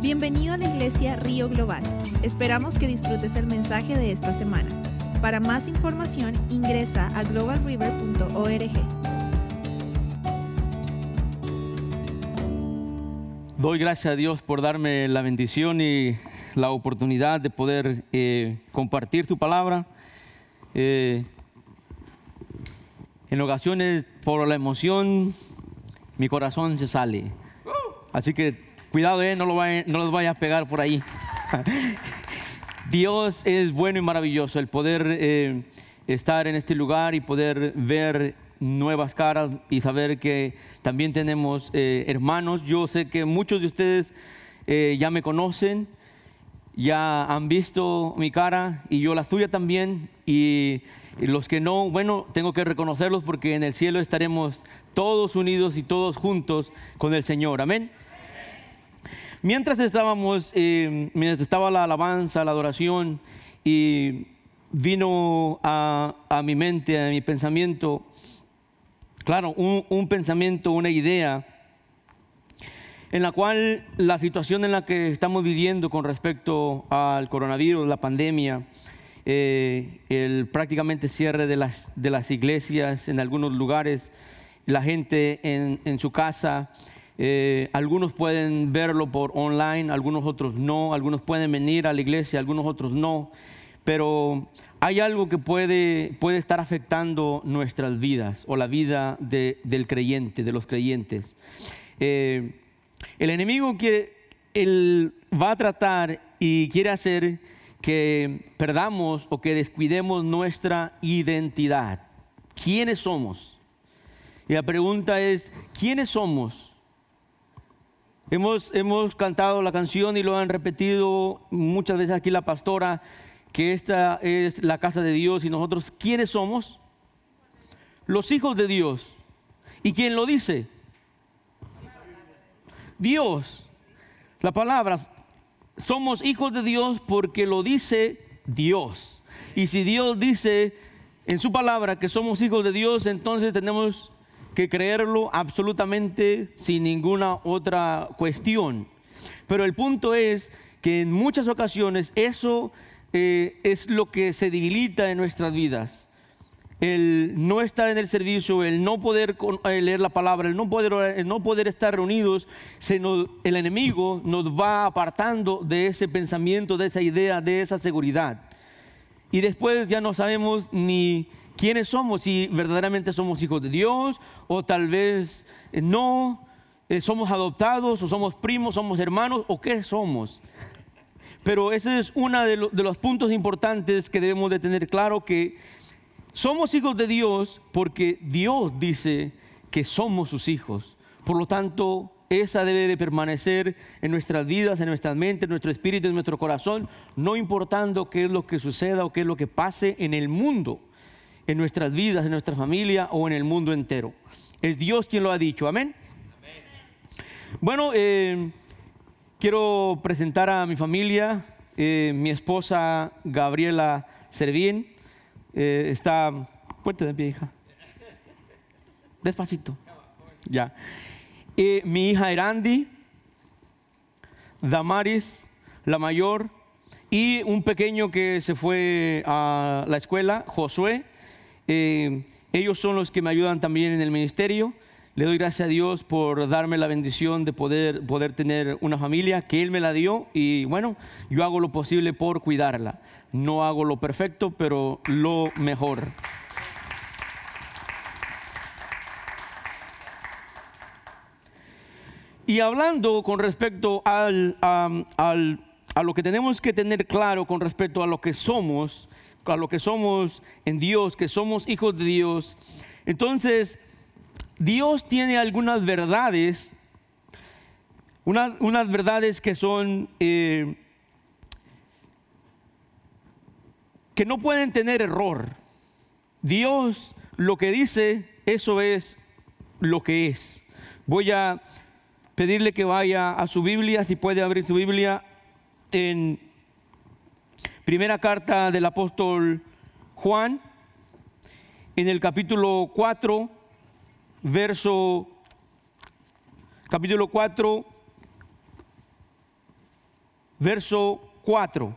Bienvenido a la iglesia Río Global. Esperamos que disfrutes el mensaje de esta semana. Para más información ingresa a globalriver.org. Doy gracias a Dios por darme la bendición y la oportunidad de poder eh, compartir su palabra. Eh, en ocasiones, por la emoción, mi corazón se sale. Así que cuidado, eh, no, lo los vaya a pegar por ahí. Dios es bueno y maravilloso el poder eh, estar en este lugar y poder ver nuevas caras y saber que también tenemos eh, hermanos. Yo sé que muchos de ustedes eh, ya me conocen, ya han visto mi cara y yo la suya también. Y los que no, bueno, tengo que reconocerlos porque en el cielo estaremos todos unidos y todos juntos con el Señor. Amén. Mientras estábamos, eh, mientras estaba la alabanza, la adoración, y vino a, mi mente, a mi pensamiento, claro, un, pensamiento, una idea, en la cual la situación en la que estamos viviendo con respecto al coronavirus, la pandemia, eh, el prácticamente cierre de las, iglesias en algunos lugares, la gente en, en su casa, eh, algunos pueden verlo por online, algunos otros no, algunos pueden venir a la iglesia, algunos otros no, pero hay algo que puede, puede estar afectando nuestras vidas o la vida de- del creyente, de los creyentes. Eh, el enemigo quiere, él va a tratar y quiere hacer que perdamos o que descuidemos nuestra identidad. ¿Quiénes somos? Y la pregunta es, ¿quiénes somos? Hemos, hemos cantado la canción y lo han repetido muchas veces aquí la pastora, que esta es la casa de Dios y nosotros, ¿quiénes somos? Los hijos de Dios. ¿Y quién lo dice? Dios. La palabra, somos hijos de Dios porque lo dice Dios. Y si Dios dice en su palabra que somos hijos de Dios, entonces tenemos que creerlo absolutamente sin ninguna otra cuestión. Pero el punto es que en muchas ocasiones eso eh, es lo que se debilita en nuestras vidas el no estar en el servicio, el no poder eh, leer la palabra, el no poder, no poder estar reunidos, se el enemigo nos va apartando de ese pensamiento, de esa idea, de esa seguridad. Y después ya no sabemos ni quiénes somos, si verdaderamente somos hijos de Dios o tal vez eh, no, eh, somos adoptados o somos primos, somos hermanos o qué somos. Pero ese es uno de, lo- de los puntos importantes que debemos de tener claro que somos hijos de Dios porque Dios dice que somos sus hijos. Por lo tanto, esa debe de permanecer en nuestras vidas, en nuestras mentes, en nuestro espíritu, en nuestro corazón, no importando qué es lo que suceda o qué es lo que pase en el mundo, en nuestras vidas, en nuestra familia o en el mundo entero. Es Dios quien lo ha dicho. Amén. Bueno, eh, quiero presentar a mi familia, eh, mi esposa Gabriela Servín. Eh, está, fuerte de pie, hija. Despacito. Ya. Mi hija Erandi, Damaris, la mayor, y un pequeño que se fue a la escuela, Josué. Eh, ellos son los que me ayudan también en el ministerio. Le doy gracias a Dios por darme la bendición de poder, poder tener una familia que Él me la dio y bueno, yo hago lo posible por cuidarla. No hago lo perfecto, pero lo mejor. Y hablando con respecto al, al- a lo que tenemos que tener claro con respecto a lo que somos, a lo que somos en Dios, que somos hijos de Dios, entonces Dios tiene algunas verdades, una- unas verdades que son, eh, que no pueden tener error. Dios lo que dice, eso es lo que es. Voy a pedirle que vaya a su Biblia, si puede abrir su Biblia, en primera carta del apóstol Juan, en el capítulo 4, verso, capítulo 4, verso 4.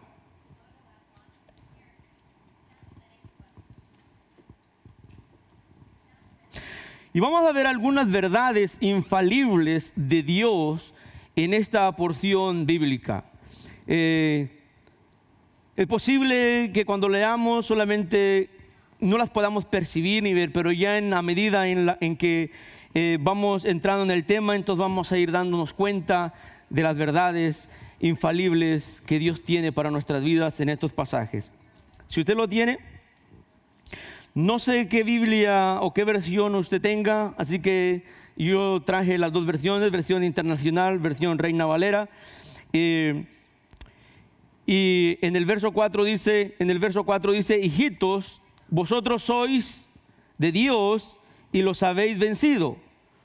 Y vamos a ver algunas verdades infalibles de Dios en esta porción bíblica. Eh, es posible que cuando leamos solamente no las podamos percibir ni ver, pero ya en la medida en, que eh, vamos entrando en el tema, entonces vamos a ir dándonos cuenta de las verdades infalibles que Dios tiene para nuestras vidas en estos pasajes. Si usted lo tiene, no sé qué Biblia o qué versión usted tenga, así que yo traje las dos versiones, versión internacional, versión Reina Valera. Eh, y en el verso 4 dice, en el verso 4 dice, hijitos, vosotros sois de Dios y los habéis vencido,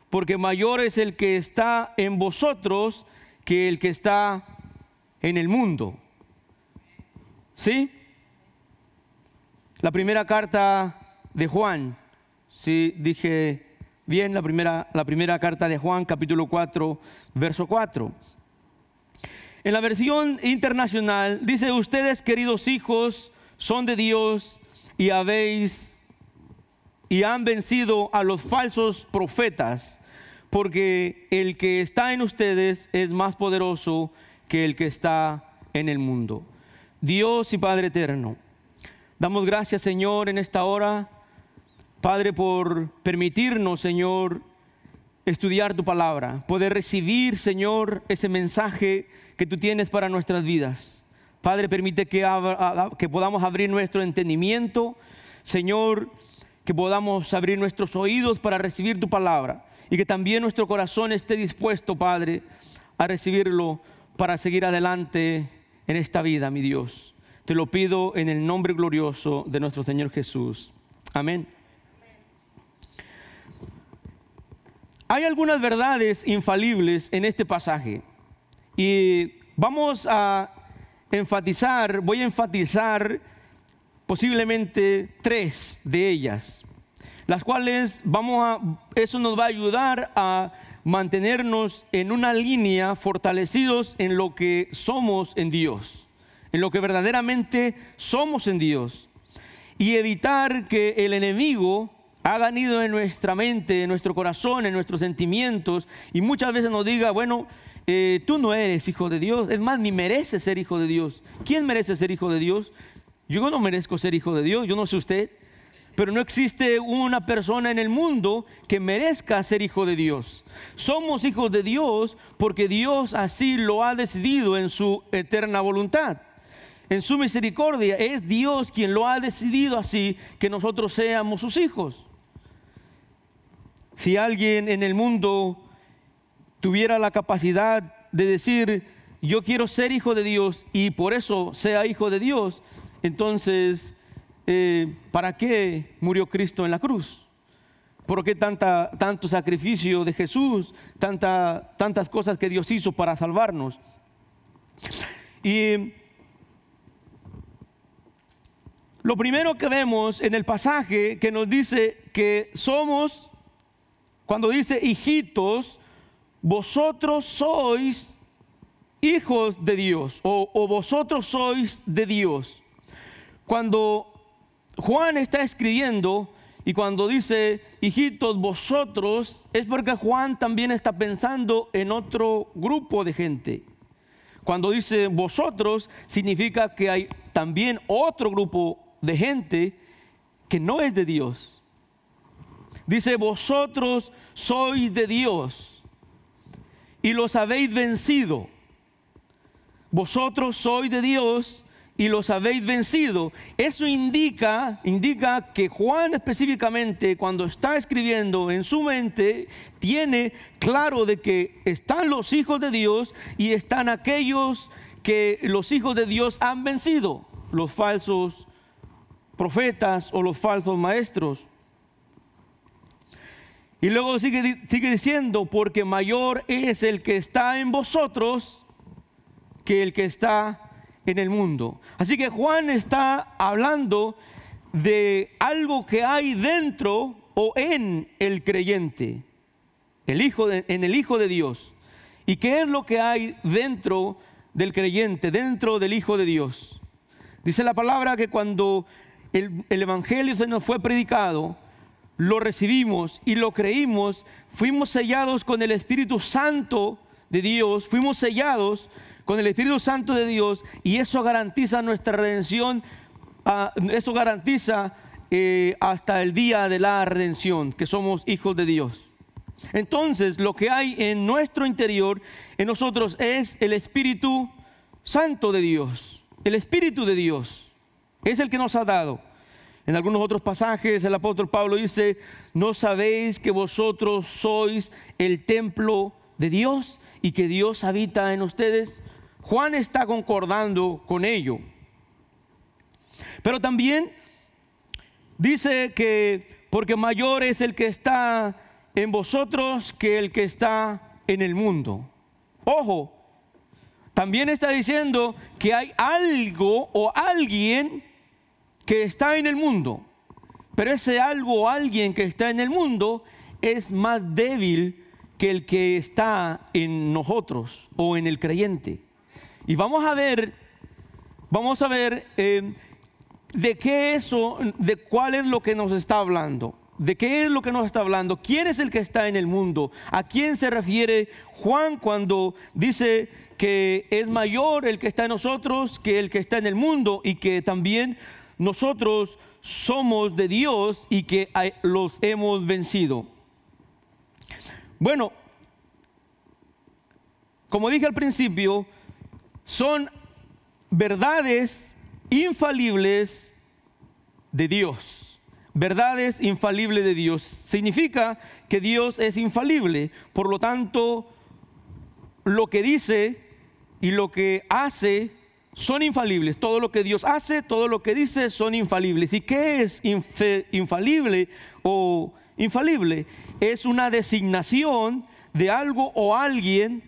porque mayor es el que está en vosotros que el que está en el mundo. ¿Sí? La primera carta de Juan, si dije bien, la primera, la primera carta de Juan, capítulo 4, verso 4. En la versión internacional dice, ustedes queridos hijos son de Dios y habéis y han vencido a los falsos profetas, porque el que está en ustedes es más poderoso que el que está en el mundo. Dios y Padre eterno, damos gracias Señor en esta hora Padre, por permitirnos, Señor, estudiar tu palabra, poder recibir, Señor, ese mensaje que tú tienes para nuestras vidas. Padre, permite que, que podamos abrir nuestro entendimiento, Señor, que podamos abrir nuestros oídos para recibir tu palabra y que también nuestro corazón esté dispuesto, Padre, a recibirlo para seguir adelante en esta vida, mi Dios. Te lo pido en el nombre glorioso de nuestro Señor Jesús. Amén. Hay algunas verdades infalibles en este pasaje. Y vamos a enfatizar, voy a enfatizar posiblemente tres de ellas, las cuales vamos a, eso nos va a ayudar a mantenernos en una línea fortalecidos en lo que somos en Dios, en lo que verdaderamente somos en Dios y evitar que el enemigo ha ido en nuestra mente, en nuestro corazón, en nuestros sentimientos y muchas veces nos diga, bueno, eh, tú no eres hijo de Dios, es más, ni mereces ser hijo de Dios. ¿Quién merece ser hijo de Dios? Yo no merezco ser hijo de Dios, yo no sé usted, pero no existe una persona en el mundo que merezca ser hijo de Dios. Somos hijos de Dios porque Dios así lo ha decidido en su eterna voluntad. En su misericordia es Dios quien lo ha decidido así que nosotros seamos sus hijos. Si alguien en el mundo tuviera la capacidad de decir, yo quiero ser hijo de Dios y por eso sea hijo de Dios, entonces, eh, ¿para qué murió Cristo en la cruz? ¿Por qué tanta, tanto sacrificio de Jesús, tanta, tantas cosas que Dios hizo para salvarnos? Y lo primero que vemos en el pasaje que nos dice que somos cuando dice hijitos, vosotros sois hijos de Dios o, vosotros sois de Dios. Cuando Juan está escribiendo y cuando dice hijitos vosotros, es porque Juan también está pensando en otro grupo de gente. Cuando dice vosotros, significa que hay también otro grupo de gente que no es de Dios Dice, vosotros sois de Dios y los habéis vencido. Vosotros sois de Dios y los habéis vencido. Eso indica, indica que Juan específicamente cuando está escribiendo en su mente tiene claro de que están los hijos de Dios y están aquellos que los hijos de Dios han vencido, los falsos profetas o los falsos maestros. Y luego sigue, sigue diciendo, porque mayor es el que está en vosotros que el que está en el mundo. Así que Juan está hablando de algo que hay dentro o en el creyente, el hijo en el Hijo de Dios. ¿Y qué es lo que hay dentro del creyente, dentro del Hijo de Dios. Dice la palabra que cuando el, el Evangelio se nos fue predicado, lo recibimos y lo creímos, fuimos sellados con el Espíritu Santo de Dios, fuimos sellados con el Espíritu Santo de Dios y eso garantiza nuestra redención, ah, eso garantiza eh, hasta el día de la redención, que somos hijos de Dios. Entonces, lo que hay en nuestro interior, en nosotros, es el Espíritu Santo de Dios. El Espíritu de Dios es el que nos ha dado. En algunos otros pasajes el apóstol Pablo dice, ¿no sabéis que vosotros sois el templo de Dios y que Dios habita en ustedes? Juan está concordando con ello. Pero también dice que porque mayor es el que está en vosotros que el que está en el mundo. Ojo, también está diciendo que hay algo o alguien que está en el mundo, pero ese algo o alguien que está en el mundo es más débil que el que está en nosotros o en el creyente. Y vamos a ver, vamos a ver eh, de qué eso, de cuál es lo que nos está hablando. ¿De qué es lo que nos está hablando? ¿Quién es el que está en el mundo? ¿A quién se refiere Juan cuando dice que es mayor el que está en nosotros que el que está en el mundo y que también nosotros somos de Dios y que los hemos vencido. Bueno, como dije al principio, son verdades infalibles de Dios. Verdades infalibles de Dios. Significa que Dios es infalible. Por lo tanto, lo que dice y lo que hace son infalibles. Todo lo que Dios hace, todo lo que dice son infalibles. ¿Y qué es infalible o infalible? Es una designación de algo o alguien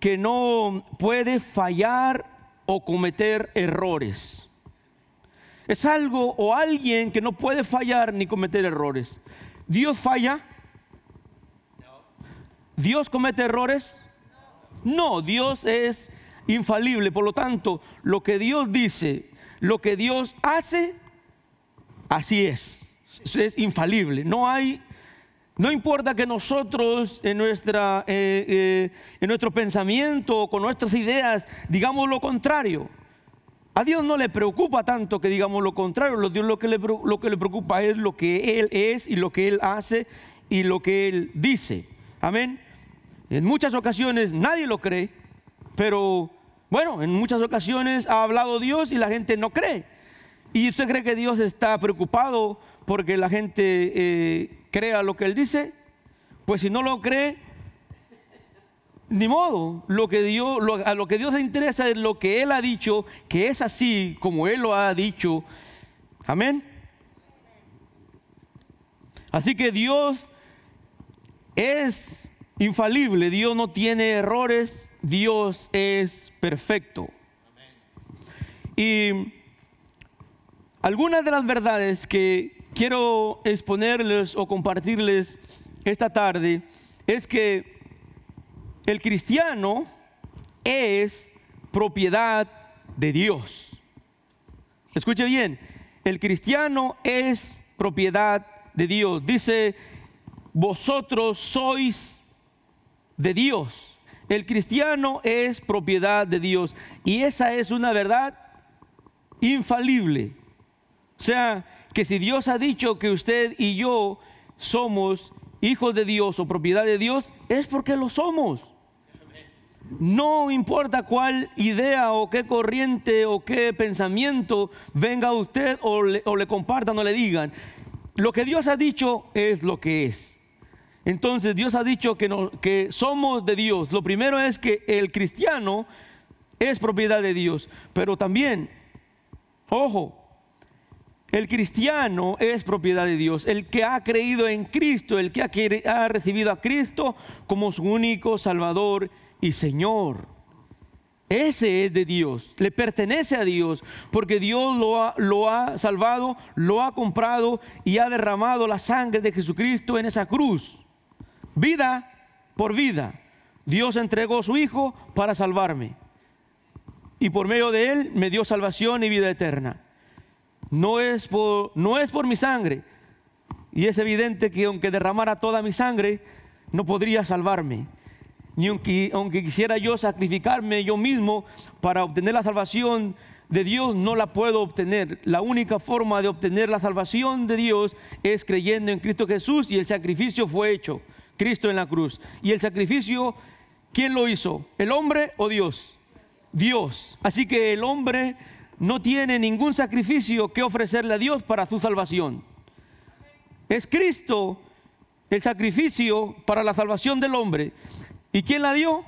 que no puede fallar o cometer errores. Es algo o alguien que no puede fallar ni cometer errores. ¿Dios falla? ¿Dios comete errores? No, Dios es infalible. Por lo tanto, lo que Dios dice, lo que Dios hace, así es. Es infalible. No hay, no importa que nosotros en, nuestra, eh, eh, en nuestro pensamiento o con nuestras ideas digamos lo contrario. A Dios no le preocupa tanto que digamos lo contrario. Dios lo que, le, lo que le preocupa es lo que Él es y lo que Él hace y lo que Él dice. Amén. En muchas ocasiones nadie lo cree, pero bueno, en muchas ocasiones ha hablado Dios y la gente no cree. ¿Y usted cree que Dios está preocupado porque la gente eh, crea lo que Él dice? Pues si no lo cree, ni modo. Lo que a lo que Dios le interesa es lo que Él ha dicho, que es así como Él lo ha dicho. Amén. Así que Dios es infalible, Dios no tiene errores, Dios es perfecto. Y algunas de las verdades que quiero exponerles o compartirles esta tarde es que el cristiano es propiedad de Dios. Escuche bien, el cristiano es propiedad de Dios. Dice, vosotros sois de Dios. El cristiano es propiedad de Dios y esa es una verdad infalible. O sea, que si Dios ha dicho que usted y yo somos hijos de Dios o propiedad de Dios, es porque lo somos. No importa cuál idea o qué corriente o qué pensamiento venga a usted o le, o le compartan o le digan. Lo que Dios ha dicho es lo que es. Entonces Dios ha dicho que, somos de Dios. Lo primero es que el cristiano es propiedad de Dios, pero también, ojo, el cristiano es propiedad de Dios. El que ha creído en Cristo, el que ha, ha recibido a Cristo como su único Salvador y Señor. Ese es de Dios, le pertenece a Dios, porque Dios lo ha, lo ha salvado, lo ha comprado y ha derramado la sangre de Jesucristo en esa cruz vida por vida. Dios entregó a su Hijo para salvarme. y por medio de él me dio salvación y vida eterna. No es por, no es por mi sangre. Y es evidente que aunque derramara toda mi sangre, no podría salvarme. Ni aunque, aunque quisiera yo sacrificarme yo mismo para obtener la salvación de Dios, no la puedo obtener. La única forma de obtener la salvación de Dios es creyendo en Cristo Jesús y el sacrificio fue hecho. Cristo en la cruz. Y el sacrificio, ¿quién lo hizo? ¿El hombre o Dios? Dios. Así que el hombre no tiene ningún sacrificio que ofrecerle a Dios para su salvación. Es Cristo el sacrificio para la salvación del hombre. ¿Y quién la dio?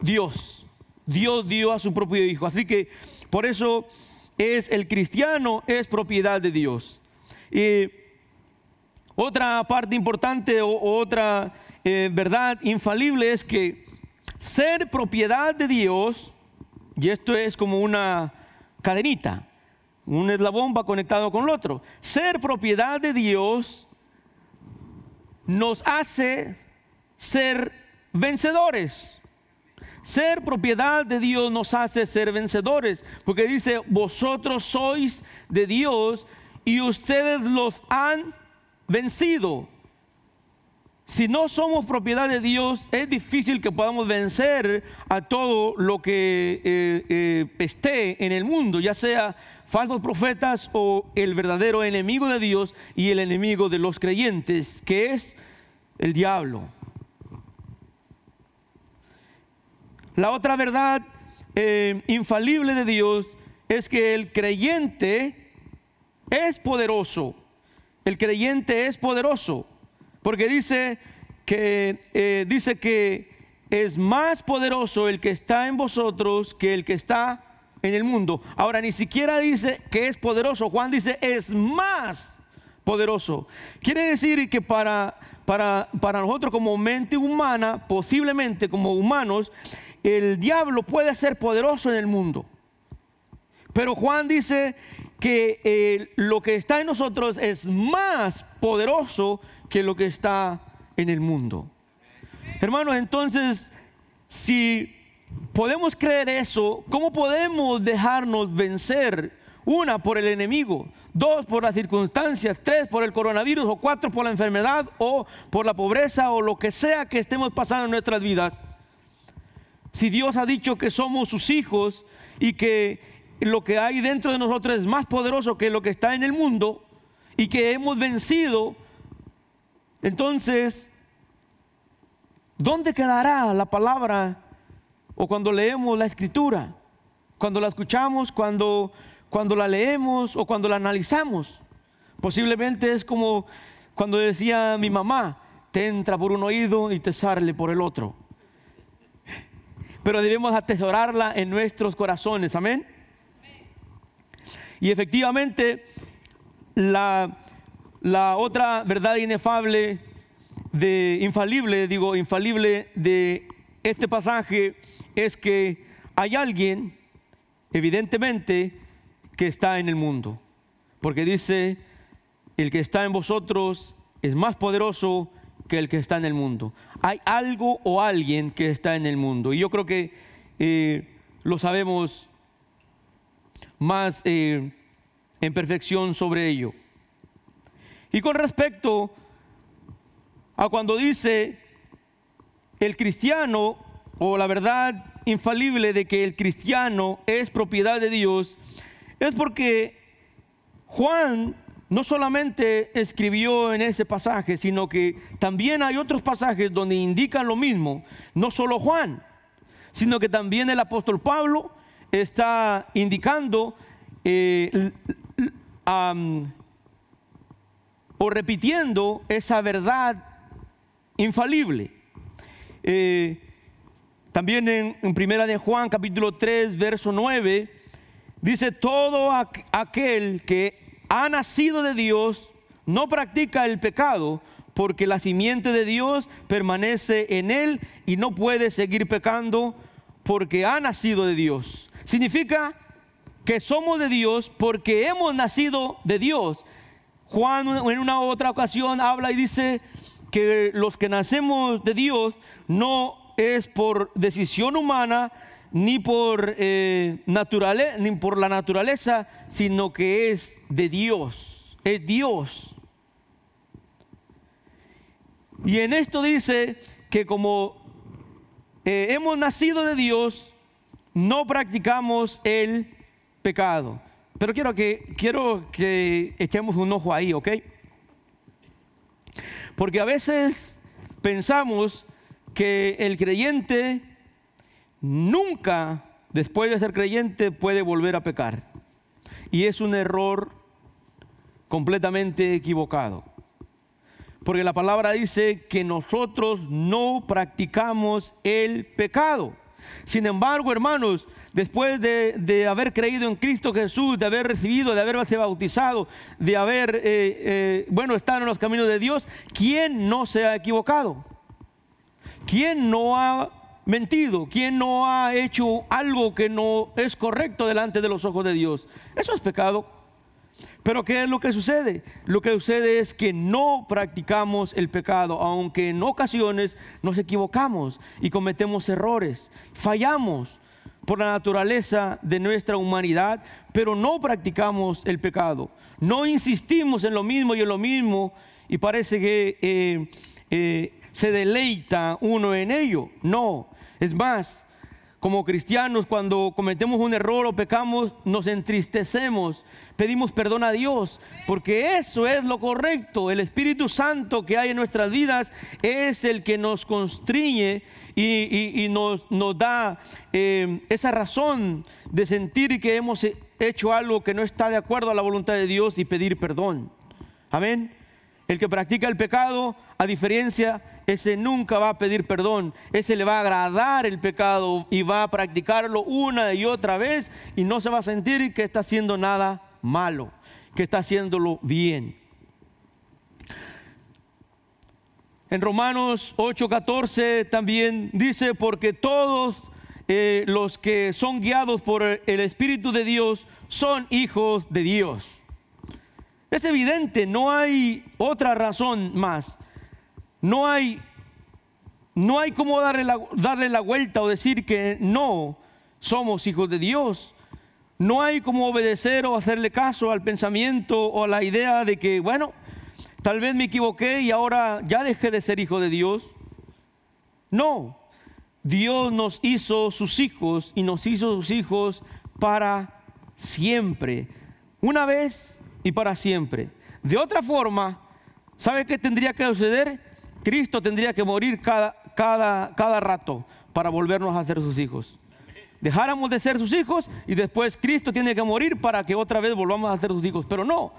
Dios. Dios dio a su propio Hijo. Así que por eso es el cristiano es propiedad de Dios. Y otra parte importante o, otra eh, verdad infalible es que ser propiedad de Dios, y esto es como una cadenita, un eslabón va conectado con el otro. Ser propiedad de Dios nos hace ser vencedores. Ser propiedad de Dios nos hace ser vencedores, porque dice, vosotros sois de Dios y ustedes los han vencido. Si no somos propiedad de Dios, es difícil que podamos vencer a todo lo que eh, eh, esté en el mundo, ya sea falsos profetas o el verdadero enemigo de Dios y el enemigo de los creyentes, que es el diablo. La otra verdad eh, infalible de Dios es que el creyente es poderoso. El creyente es poderoso. Porque dice que, eh, dice que es más poderoso el que está en vosotros que el que está en el mundo. Ahora, ni siquiera dice que es poderoso. Juan dice es más poderoso. Quiere decir que para, para, para nosotros como mente humana, posiblemente como humanos, el diablo puede ser poderoso en el mundo. Pero Juan dice que eh, lo que está en nosotros es más poderoso que lo que está en el mundo. Hermanos, entonces, si podemos creer eso, ¿cómo podemos dejarnos vencer? Una, por el enemigo, dos, por las circunstancias, tres, por el coronavirus, o cuatro, por la enfermedad, o por la pobreza, o lo que sea que estemos pasando en nuestras vidas. Si Dios ha dicho que somos sus hijos y que lo que hay dentro de nosotros es más poderoso que lo que está en el mundo y que hemos vencido, entonces, ¿dónde quedará la palabra o cuando leemos la escritura? Cuando la escuchamos, cuando, cuando la leemos o cuando la analizamos. Posiblemente es como cuando decía mi mamá, te entra por un oído y te sale por el otro pero debemos atesorarla en nuestros corazones. Amén. Y efectivamente, la, la otra verdad inefable, de, infalible, digo, infalible de este pasaje es que hay alguien, evidentemente, que está en el mundo. Porque dice, el que está en vosotros es más poderoso que el que está en el mundo. Hay algo o alguien que está en el mundo. Y yo creo que eh, lo sabemos más eh, en perfección sobre ello. Y con respecto a cuando dice el cristiano o la verdad infalible de que el cristiano es propiedad de Dios, es porque Juan no solamente escribió en ese pasaje, sino que también hay otros pasajes donde indican lo mismo, no solo Juan, sino que también el apóstol Pablo está indicando eh, o repitiendo esa verdad infalible. Eh, también en, Primera de Juan capítulo 3 verso 9 dice todo aquel que ha nacido de Dios, no practica el pecado, porque la simiente de Dios permanece en él y no puede seguir pecando porque ha nacido de Dios. Significa que somos de Dios porque hemos nacido de Dios. Juan en una otra ocasión habla y dice que los que nacemos de Dios no es por decisión humana, ni por, eh, ni por la naturaleza, sino que es de Dios, es Dios. Y en esto dice que como eh, hemos nacido de Dios, no practicamos el pecado. Pero quiero que, quiero que echemos un ojo ahí, ¿ok? Porque a veces pensamos que el creyente nunca, después de ser creyente, puede volver a pecar. Y es un error completamente equivocado. Porque la palabra dice que nosotros no practicamos el pecado. Sin embargo, hermanos, después de, haber creído en Cristo Jesús, de haber recibido, de haberse bautizado, de haber, eh, eh, bueno, estar en los caminos de Dios, ¿quién no se ha equivocado? ¿Quién no ha mentido? ¿Quién no ha hecho algo que no es correcto delante de los ojos de Dios? Eso es pecado. Pero ¿qué es lo que sucede? Lo que sucede es que no practicamos el pecado, aunque en ocasiones nos equivocamos y cometemos errores, fallamos por la naturaleza de nuestra humanidad, pero no practicamos el pecado. No insistimos en lo mismo y en lo mismo y parece que eh, eh, se deleita uno en ello. No, es más, como cristianos cuando cometemos un error o pecamos, nos entristecemos pedimos perdón a Dios, porque eso es lo correcto. El Espíritu Santo que hay en nuestras vidas es el que nos constriñe y, nos, da eh, esa razón de sentir que hemos hecho algo que no está de acuerdo a la voluntad de Dios y pedir perdón. Amén. El que practica el pecado, a diferencia, ese nunca va a pedir perdón, ese le va a agradar el pecado y va a practicarlo una y otra vez y no se va a sentir que está haciendo nada malo, que está haciéndolo bien. En Romanos 8:14 también dice, porque todos eh, los que son guiados por el Espíritu de Dios son hijos de Dios. Es evidente, no hay otra razón más. No hay, no hay como darle la, darle la vuelta o decir que no somos hijos de Dios. No hay como obedecer o hacerle caso al pensamiento o a la idea de que, bueno, tal vez me equivoqué y ahora ya dejé de ser hijo de Dios. No, Dios nos hizo sus hijos y nos hizo sus hijos para siempre, una vez y para siempre. De otra forma, ¿sabe qué tendría que suceder? Cristo tendría que morir cada, cada, cada rato para volvernos a ser sus hijos dejáramos de ser sus hijos y después Cristo tiene que morir para que otra vez volvamos a ser sus hijos. Pero no,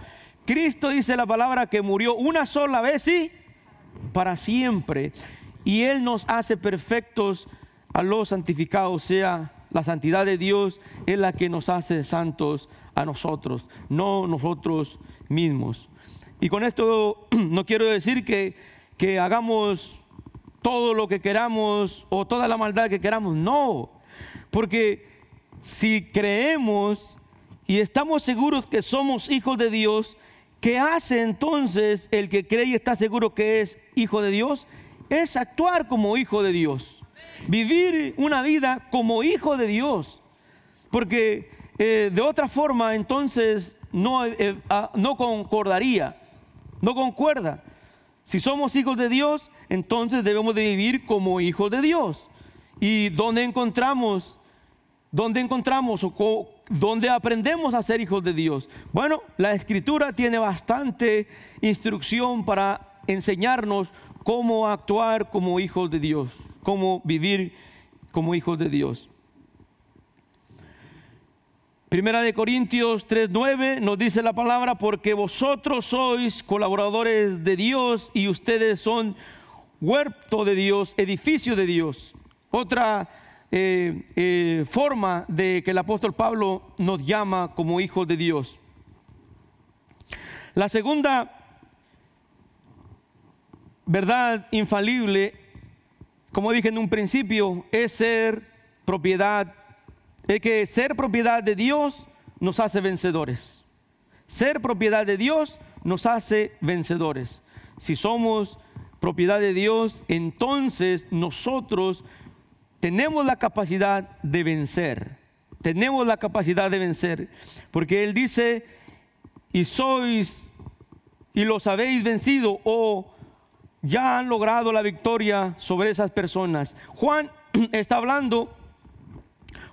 Cristo dice la palabra que murió una sola vez y para siempre. Y Él nos hace perfectos a los santificados, o sea, la santidad de Dios es la que nos hace santos a nosotros, no nosotros mismos. Y con esto no quiero decir que, que hagamos todo lo que queramos o toda la maldad que queramos, no. Porque si creemos y estamos seguros que somos hijos de Dios, ¿qué hace entonces el que cree y está seguro que es hijo de Dios? Es actuar como hijo de Dios. Vivir una vida como hijo de Dios. Porque eh, de otra forma entonces no, eh, ah, no concordaría, no concuerda. Si somos hijos de Dios, entonces debemos de vivir como hijos de Dios. ¿Y dónde encontramos? ¿Dónde encontramos o dónde aprendemos a ser hijos de Dios? Bueno, la escritura tiene bastante instrucción para enseñarnos cómo actuar como hijos de Dios, cómo vivir como hijos de Dios. Primera de Corintios 3:9 nos dice la palabra porque vosotros sois colaboradores de Dios y ustedes son huerto de Dios, edificio de Dios. Otra eh, eh, forma de que el apóstol Pablo nos llama como hijos de Dios. La segunda verdad infalible, como dije en un principio, es ser propiedad, es que ser propiedad de Dios nos hace vencedores. Ser propiedad de Dios nos hace vencedores. Si somos propiedad de Dios, entonces nosotros tenemos la capacidad de vencer. Tenemos la capacidad de vencer. Porque Él dice, y sois, y los habéis vencido, o ya han logrado la victoria sobre esas personas. Juan está hablando,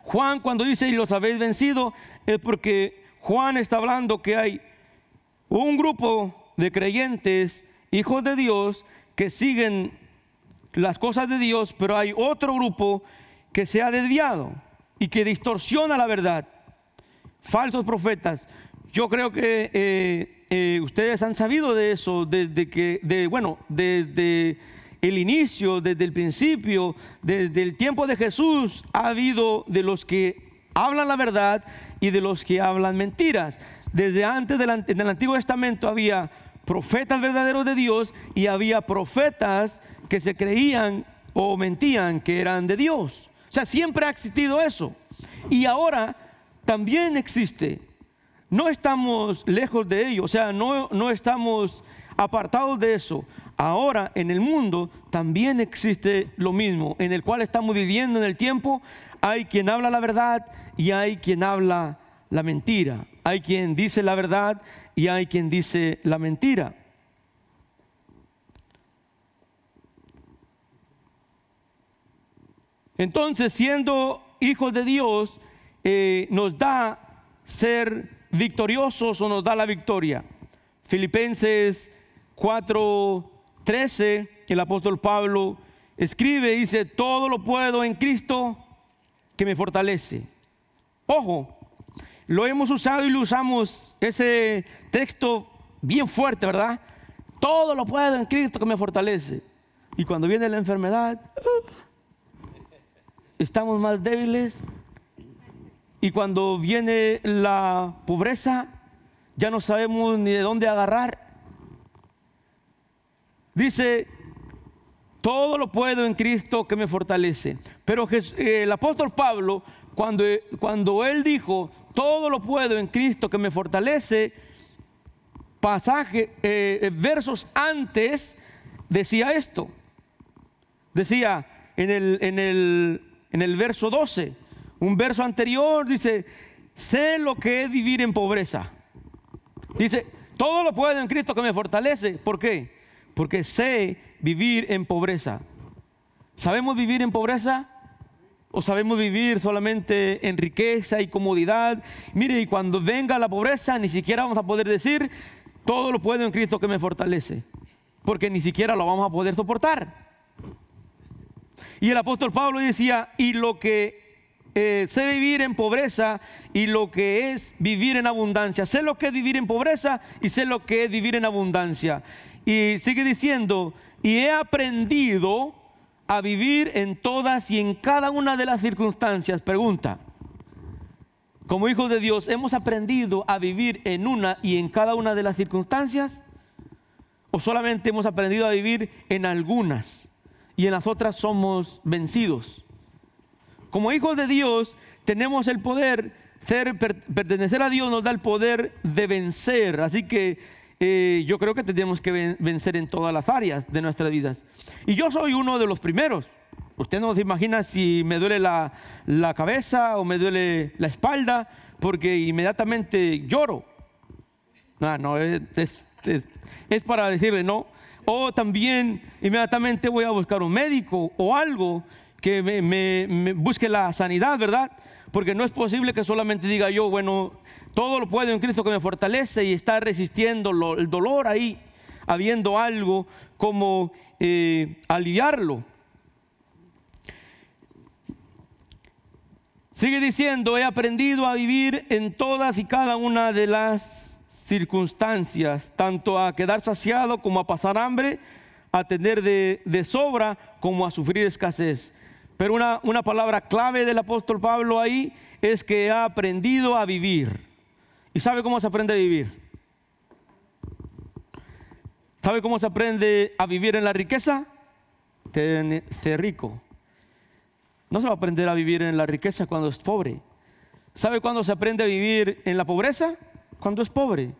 Juan cuando dice, y los habéis vencido, es porque Juan está hablando que hay un grupo de creyentes, hijos de Dios, que siguen las cosas de Dios, pero hay otro grupo que se ha desviado y que distorsiona la verdad. Falsos profetas. Yo creo que eh, eh, ustedes han sabido de eso desde que, de, bueno, desde el inicio, desde el principio, desde el tiempo de Jesús, ha habido de los que hablan la verdad y de los que hablan mentiras. Desde antes del, Antiguo Testamento había profetas verdaderos de Dios y había profetas que se creían o mentían que eran de Dios. O sea, siempre ha existido eso. Y ahora también existe. No estamos lejos de ello, o sea, no, no estamos apartados de eso. Ahora en el mundo también existe lo mismo, en el cual estamos viviendo en el tiempo. Hay quien habla la verdad y hay quien habla la mentira. Hay quien dice la verdad y hay quien dice la mentira. Entonces, siendo hijos de Dios, eh, nos da ser victoriosos o nos da la victoria. Filipenses 4:13, el apóstol Pablo escribe y dice, todo lo puedo en Cristo que me fortalece. Ojo, lo hemos usado y lo usamos ese texto bien fuerte, ¿verdad? Todo lo puedo en Cristo que me fortalece. Y cuando viene la enfermedad, estamos más débiles. Y cuando viene la pobreza, ya no sabemos ni de dónde agarrar. Dice, todo lo puedo en Cristo que me fortalece. Pero el apóstol Pablo, cuando, cuando él dijo, todo lo puedo en Cristo que me fortalece, pasaje, eh, versos antes, decía esto. Decía en el, en el en el verso 12. Un verso anterior dice, sé lo que es vivir en pobreza. Dice, todo lo puedo en Cristo que me fortalece. ¿Por qué? Porque sé vivir en pobreza. ¿Sabemos vivir en pobreza? ¿O sabemos vivir solamente en riqueza y comodidad? Mire, y cuando venga la pobreza, ni siquiera vamos a poder decir, todo lo puedo en Cristo que me fortalece. Porque ni siquiera lo vamos a poder soportar. Y el apóstol Pablo decía, y lo que eh, sé vivir en pobreza y lo que es vivir en abundancia. Sé lo que es vivir en pobreza y sé lo que es vivir en abundancia. Y sigue diciendo, y he aprendido a vivir en todas y en cada una de las circunstancias. Pregunta, como hijos de Dios, ¿hemos aprendido a vivir en una y en cada una de las circunstancias? ¿O solamente hemos aprendido a vivir en algunas? y en las otras somos vencidos. Como hijos de Dios tenemos el poder, ser, pertenecer a Dios nos da el poder de vencer. Así que eh, yo creo que tenemos que vencer en todas las áreas de nuestras vidas. Y yo soy uno de los primeros. Usted no se imagina si me duele la, cabeza o me duele la espalda, porque inmediatamente lloro. No, no, es, es para decirle, no, o también inmediatamente voy a buscar un médico o algo que me, busque la sanidad, ¿verdad? Porque no es posible que solamente diga yo, bueno, todo lo puedo en Cristo que me fortalece y está resistiendo el dolor ahí, habiendo algo como eh, aliviarlo. Sigue diciendo, he aprendido a vivir en todas y cada una de las circunstancias, tanto a quedar saciado como a pasar hambre, a tener de, sobra como a sufrir escasez. Pero una, una palabra clave del apóstol Pablo ahí es que ha aprendido a vivir. ¿Y sabe cómo se aprende a vivir? ¿Sabe cómo se aprende a vivir en la riqueza? Ser rico. No se va a aprender a vivir en la riqueza cuando es pobre. ¿Sabe cuándo se aprende a vivir en la pobreza? cuando es pobre.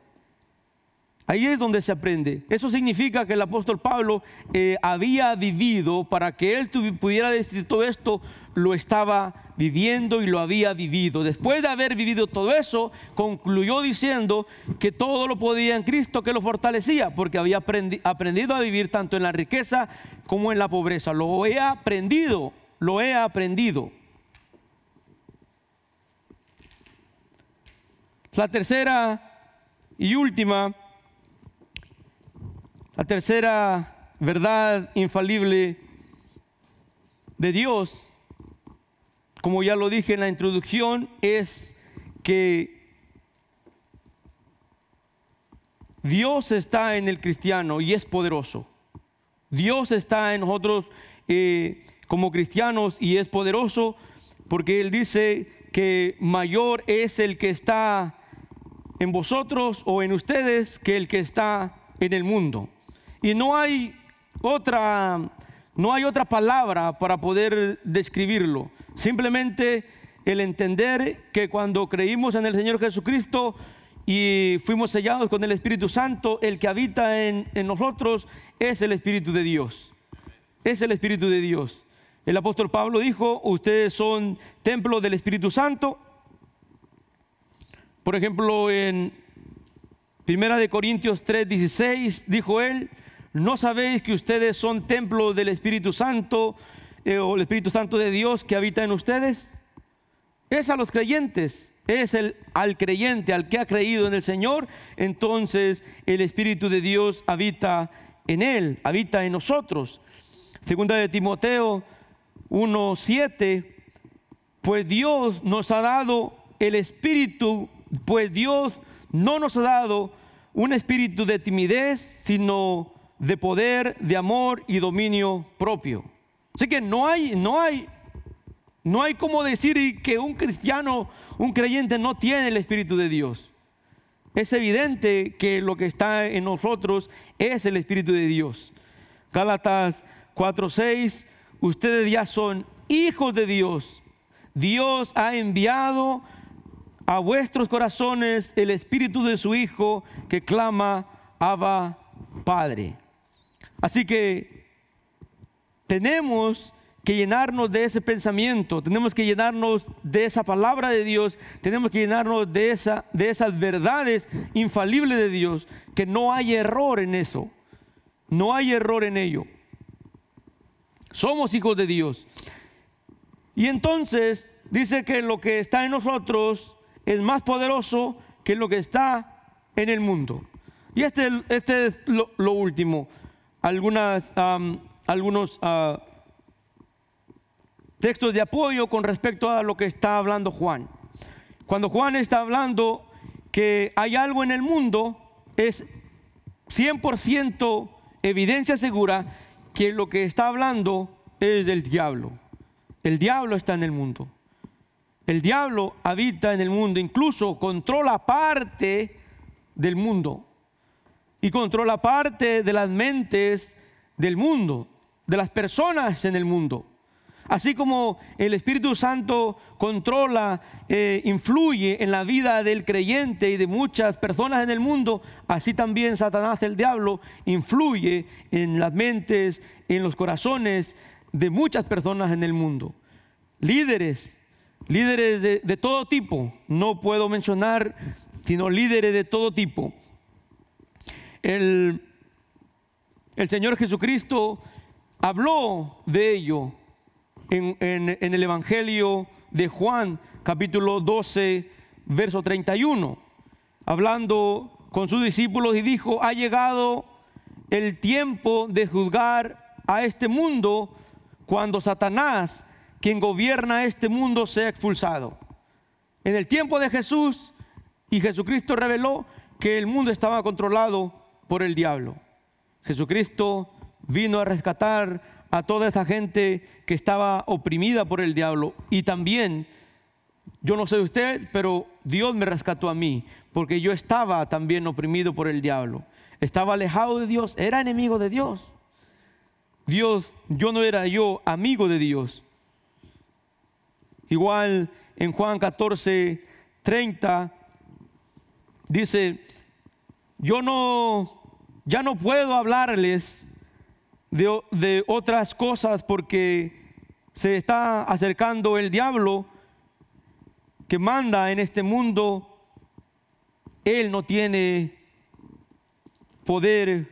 Ahí es donde se aprende. Eso significa que el apóstol Pablo eh, había vivido, para que él pudiera decir todo esto, lo estaba viviendo y lo había vivido. Después de haber vivido todo eso, concluyó diciendo que todo lo podía en Cristo que lo fortalecía, porque había aprendido a vivir tanto en la riqueza como en la pobreza. Lo he aprendido, lo he aprendido. La tercera y última la tercera verdad infalible de Dios, como ya lo dije en la introducción, es que Dios está en el cristiano y es poderoso. Dios está en nosotros eh, como cristianos y es poderoso porque Él dice que mayor es el que está en vosotros o en ustedes que el que está en el mundo. Y no hay otra, no hay otra palabra para poder describirlo. Simplemente el entender que cuando creímos en el Señor Jesucristo y fuimos sellados con el Espíritu Santo, el que habita en, nosotros es el Espíritu de Dios. Es el Espíritu de Dios. El apóstol Pablo dijo, ustedes son templo del Espíritu Santo. Por ejemplo, en Primera de Corintios 3:16 dijo él, ¿No sabéis que ustedes son templo del Espíritu Santo eh, o el Espíritu Santo de Dios que habita en ustedes? Es a los creyentes, es el, al creyente, al que ha creído en el Señor, entonces el Espíritu de Dios habita en él, habita en nosotros. Segunda de Timoteo 1:7, pues Dios nos ha dado el espíritu, pues Dios no nos ha dado un espíritu de timidez, sino de poder, de amor y dominio propio. Así que no hay, no hay, no hay como decir que un cristiano, un creyente no tiene el Espíritu de Dios. Es evidente que lo que está en nosotros es el Espíritu de Dios. Gálatas 4:6, ustedes ya son hijos de Dios. Dios ha enviado a vuestros corazones el Espíritu de su Hijo que clama, Abba, Padre. Así que tenemos que llenarnos de ese pensamiento, tenemos que llenarnos de esa palabra de Dios, tenemos que llenarnos de, esa, de esas verdades infalibles de Dios, que no hay error en eso, no hay error en ello. Somos hijos de Dios. Y entonces dice que lo que está en nosotros es más poderoso que lo que está en el mundo. Y este, este es lo último algunas, algunos ah, textos de apoyo con respecto a lo que está hablando Juan. Cuando Juan está hablando que hay algo en el mundo, es 100% evidencia segura que lo que está hablando es del diablo. El diablo está en el mundo. El diablo habita en el mundo, incluso controla parte del mundo y controla parte de las mentes del mundo, de las personas en el mundo. Así como el Espíritu Santo controla, eh, influye en la vida del creyente y de muchas personas en el mundo, así también Satanás, el diablo, influye en las mentes, en los corazones de muchas personas en el mundo. Líderes, líderes de, de todo tipo, no puedo mencionar, sino líderes de todo tipo el, Señor Jesucristo habló de ello en, en el Evangelio de Juan, capítulo 12, verso 31, hablando con sus discípulos y dijo, ha llegado el tiempo de juzgar a este mundo cuando Satanás, quien gobierna este mundo, sea expulsado. En el tiempo de Jesús, y Jesucristo reveló que el mundo estaba controlado por el diablo. Jesucristo vino a rescatar a toda esa gente que estaba oprimida por el diablo. Y también, yo no sé usted, pero Dios me rescató a mí, porque yo estaba también oprimido por el diablo. Estaba alejado de Dios, era enemigo de Dios. Dios, yo no era yo amigo de Dios. Igual en Juan 14, 30, dice, yo no, ya no puedo hablarles de, de otras cosas porque se está acercando el diablo que manda en este mundo. Él no tiene poder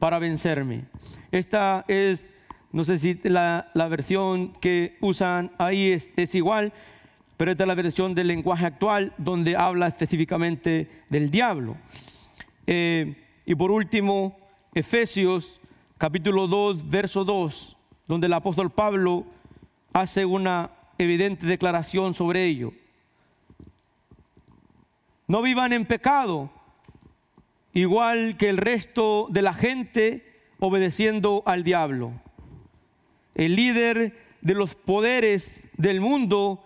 para vencerme. Esta es, no sé si la, la versión que usan ahí es, es igual, pero esta es la versión del lenguaje actual donde habla específicamente del diablo. Eh, y por último, Efesios capítulo 2, verso 2, donde el apóstol Pablo hace una evidente declaración sobre ello. No vivan en pecado, igual que el resto de la gente obedeciendo al diablo. El líder de los poderes del mundo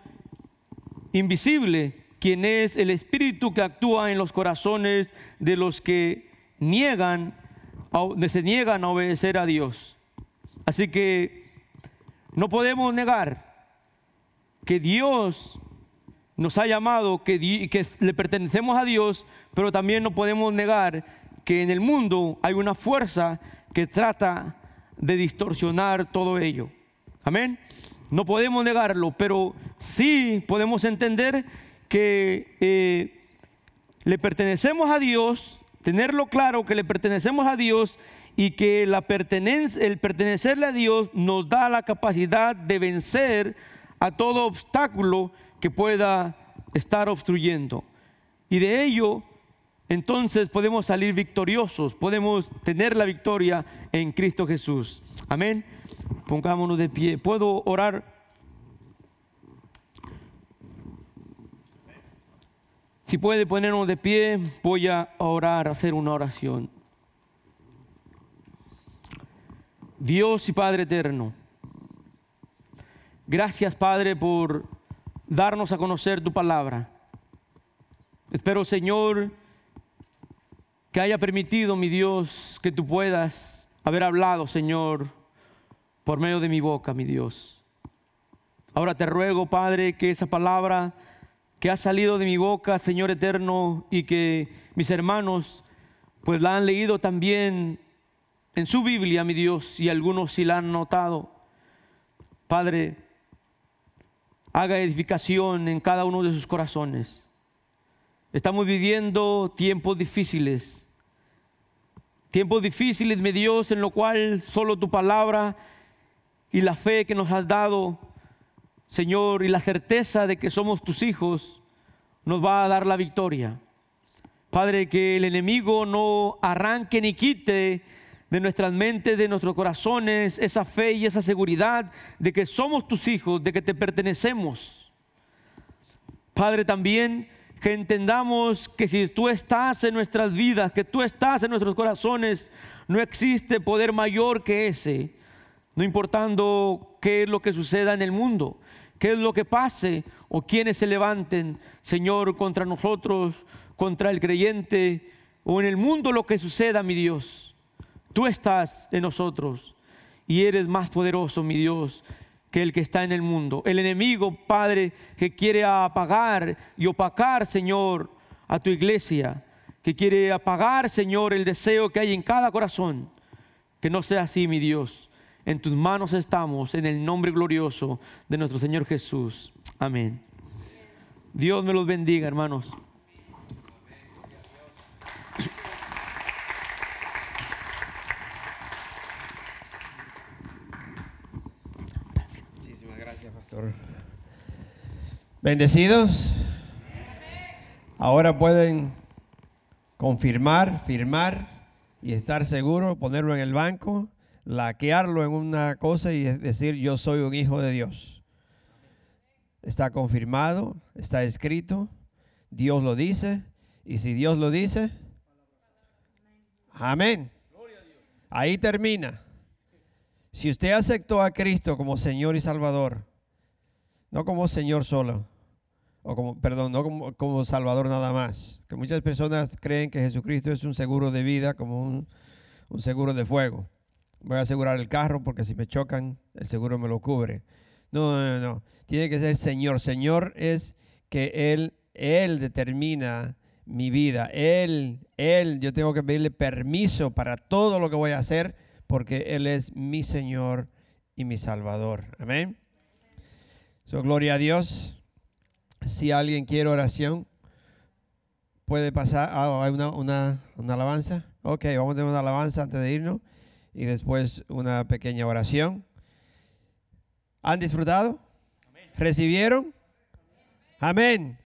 invisible, quien es el espíritu que actúa en los corazones de los que niegan, se niegan a obedecer a Dios. Así que no podemos negar que Dios nos ha llamado, que, que le pertenecemos a Dios, pero también no podemos negar que en el mundo hay una fuerza que trata de distorsionar todo ello. Amén. No podemos negarlo, pero sí podemos entender que eh, le pertenecemos a Dios, tenerlo claro que le pertenecemos a Dios y que la el pertenecerle a Dios nos da la capacidad de vencer a todo obstáculo que pueda estar obstruyendo. Y de ello, entonces podemos salir victoriosos, podemos tener la victoria en Cristo Jesús. Amén. Pongámonos de pie. ¿Puedo orar? Si puede ponernos de pie, voy a orar, a hacer una oración. Dios y Padre eterno, gracias Padre por darnos a conocer tu palabra. Espero Señor que haya permitido, mi Dios, que tú puedas haber hablado, Señor, por medio de mi boca, mi Dios. Ahora te ruego, Padre, que esa palabra que ha salido de mi boca, Señor eterno, y que mis hermanos pues la han leído también en su Biblia, mi Dios, y algunos sí la han notado. Padre, haga edificación en cada uno de sus corazones. Estamos viviendo tiempos difíciles. Tiempos difíciles, mi Dios, en lo cual solo tu palabra y la fe que nos has dado, Señor, y la certeza de que somos tus hijos, nos va a dar la victoria. Padre, que el enemigo no arranque ni quite de nuestras mentes, de nuestros corazones, esa fe y esa seguridad de que somos tus hijos, de que te pertenecemos. Padre, también que entendamos que si tú estás en nuestras vidas, que tú estás en nuestros corazones, no existe poder mayor que ese no importando qué es lo que suceda en el mundo, qué es lo que pase o quienes se levanten, Señor, contra nosotros, contra el creyente o en el mundo lo que suceda, mi Dios. Tú estás en nosotros y eres más poderoso, mi Dios, que el que está en el mundo. El enemigo, Padre, que quiere apagar y opacar, Señor, a tu iglesia, que quiere apagar, Señor, el deseo que hay en cada corazón. Que no sea así, mi Dios. En tus manos estamos, en el nombre glorioso de nuestro Señor Jesús. Amén. Dios me los bendiga, hermanos. Muchísimas gracias, pastor. Bendecidos. Ahora pueden confirmar, firmar y estar seguros, ponerlo en el banco laquearlo en una cosa y decir yo soy un hijo de Dios. Está confirmado, está escrito, Dios lo dice, y si Dios lo dice, amén. Ahí termina. Si usted aceptó a Cristo como Señor y Salvador, no como Señor solo, o como, perdón, no como, como Salvador nada más, que muchas personas creen que Jesucristo es un seguro de vida, como un, un seguro de fuego voy a asegurar el carro porque si me chocan, el seguro me lo cubre. No, no, no. Tiene que ser Señor. Señor es que Él, Él determina mi vida. Él, Él, yo tengo que pedirle permiso para todo lo que voy a hacer porque Él es mi Señor y mi Salvador. Amén. So, gloria a Dios. Si alguien quiere oración, puede pasar. Ah, hay una, una, una alabanza. Ok, vamos a tener una alabanza antes de irnos y después una pequeña oración. ¿Han disfrutado? ¿Recibieron? Amén.